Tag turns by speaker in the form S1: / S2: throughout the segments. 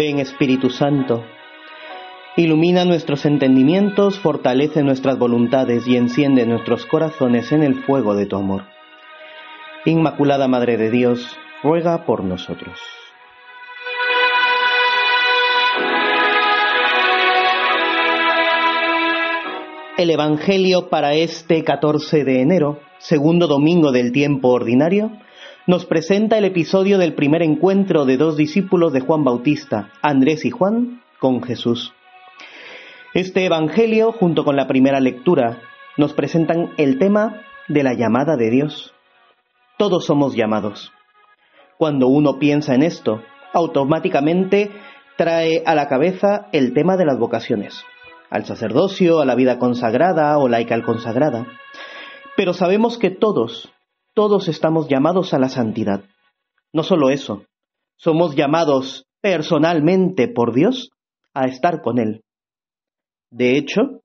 S1: Espíritu Santo. Ilumina nuestros entendimientos, fortalece nuestras voluntades y enciende nuestros corazones en el fuego de tu amor. Inmaculada Madre de Dios, ruega por nosotros. El Evangelio para este 14 de enero, segundo domingo del tiempo ordinario, nos presenta el episodio del primer encuentro de dos discípulos de Juan Bautista, Andrés y Juan, con Jesús. Este Evangelio, junto con la primera lectura, nos presentan el tema de la llamada de Dios. Todos somos llamados. Cuando uno piensa en esto, automáticamente trae a la cabeza el tema de las vocaciones al sacerdocio, a la vida consagrada o laical consagrada. Pero sabemos que todos, todos estamos llamados a la santidad. No solo eso, somos llamados personalmente por Dios a estar con Él. De hecho,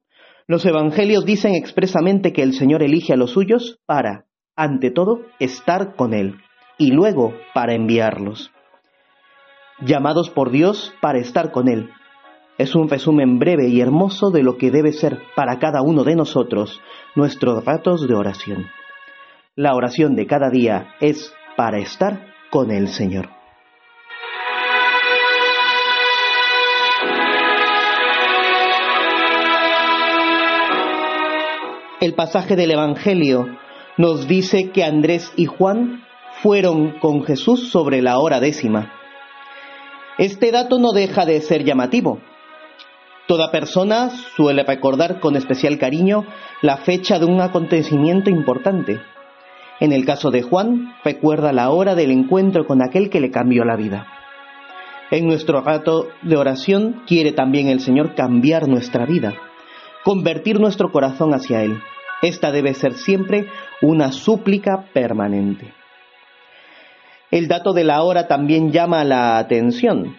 S1: los evangelios dicen expresamente que el Señor elige a los suyos para, ante todo, estar con Él y luego para enviarlos. Llamados por Dios para estar con Él, es un resumen breve y hermoso de lo que debe ser para cada uno de nosotros nuestros ratos de oración. La oración de cada día es para estar con el Señor. El pasaje del Evangelio nos dice que Andrés y Juan fueron con Jesús sobre la hora décima. Este dato no deja de ser llamativo, Toda persona suele recordar con especial cariño la fecha de un acontecimiento importante. En el caso de Juan, recuerda la hora del encuentro con aquel que le cambió la vida. En nuestro rato de oración quiere también el Señor cambiar nuestra vida, convertir nuestro corazón hacia Él. Esta debe ser siempre una súplica permanente. El dato de la hora también llama la atención,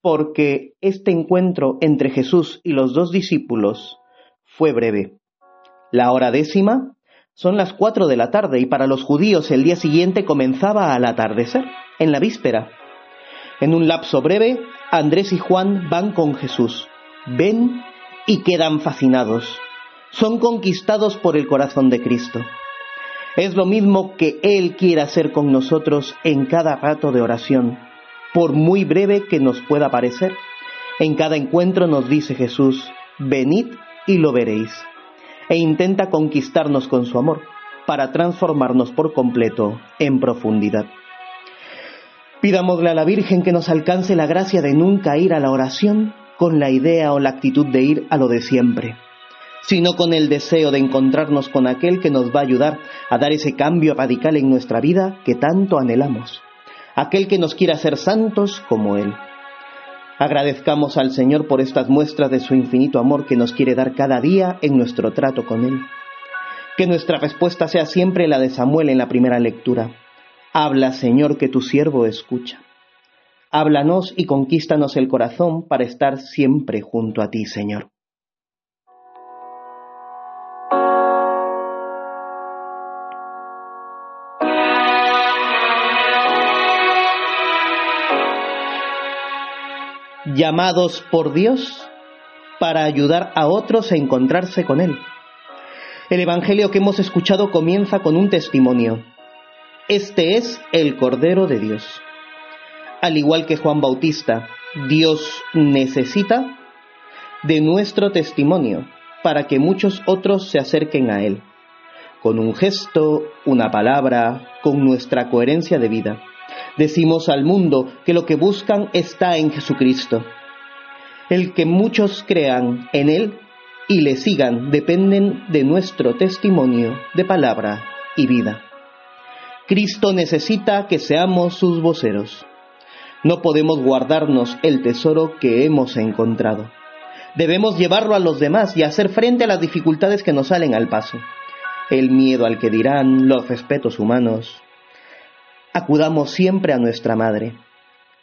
S1: porque este encuentro entre Jesús y los dos discípulos fue breve. La hora décima son las cuatro de la tarde y para los judíos el día siguiente comenzaba al atardecer, en la víspera. En un lapso breve, Andrés y Juan van con Jesús, ven y quedan fascinados. Son conquistados por el corazón de Cristo. Es lo mismo que Él quiere hacer con nosotros en cada rato de oración por muy breve que nos pueda parecer. En cada encuentro nos dice Jesús, venid y lo veréis, e intenta conquistarnos con su amor, para transformarnos por completo en profundidad. Pidámosle a la Virgen que nos alcance la gracia de nunca ir a la oración con la idea o la actitud de ir a lo de siempre, sino con el deseo de encontrarnos con aquel que nos va a ayudar a dar ese cambio radical en nuestra vida que tanto anhelamos aquel que nos quiera ser santos como Él. Agradezcamos al Señor por estas muestras de su infinito amor que nos quiere dar cada día en nuestro trato con Él. Que nuestra respuesta sea siempre la de Samuel en la primera lectura. Habla, Señor, que tu siervo escucha. Háblanos y conquístanos el corazón para estar siempre junto a ti, Señor. Llamados por Dios para ayudar a otros a encontrarse con Él. El Evangelio que hemos escuchado comienza con un testimonio. Este es el Cordero de Dios. Al igual que Juan Bautista, Dios necesita de nuestro testimonio para que muchos otros se acerquen a Él, con un gesto, una palabra, con nuestra coherencia de vida. Decimos al mundo que lo que buscan está en Jesucristo. El que muchos crean en Él y le sigan dependen de nuestro testimonio de palabra y vida. Cristo necesita que seamos sus voceros. No podemos guardarnos el tesoro que hemos encontrado. Debemos llevarlo a los demás y hacer frente a las dificultades que nos salen al paso. El miedo al que dirán, los respetos humanos, acudamos siempre a nuestra Madre.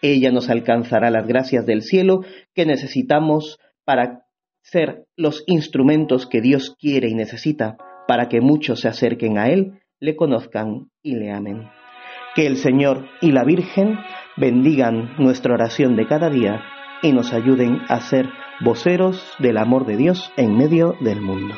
S1: Ella nos alcanzará las gracias del cielo que necesitamos para ser los instrumentos que Dios quiere y necesita para que muchos se acerquen a Él, le conozcan y le amen. Que el Señor y la Virgen bendigan nuestra oración de cada día y nos ayuden a ser voceros del amor de Dios en medio del mundo.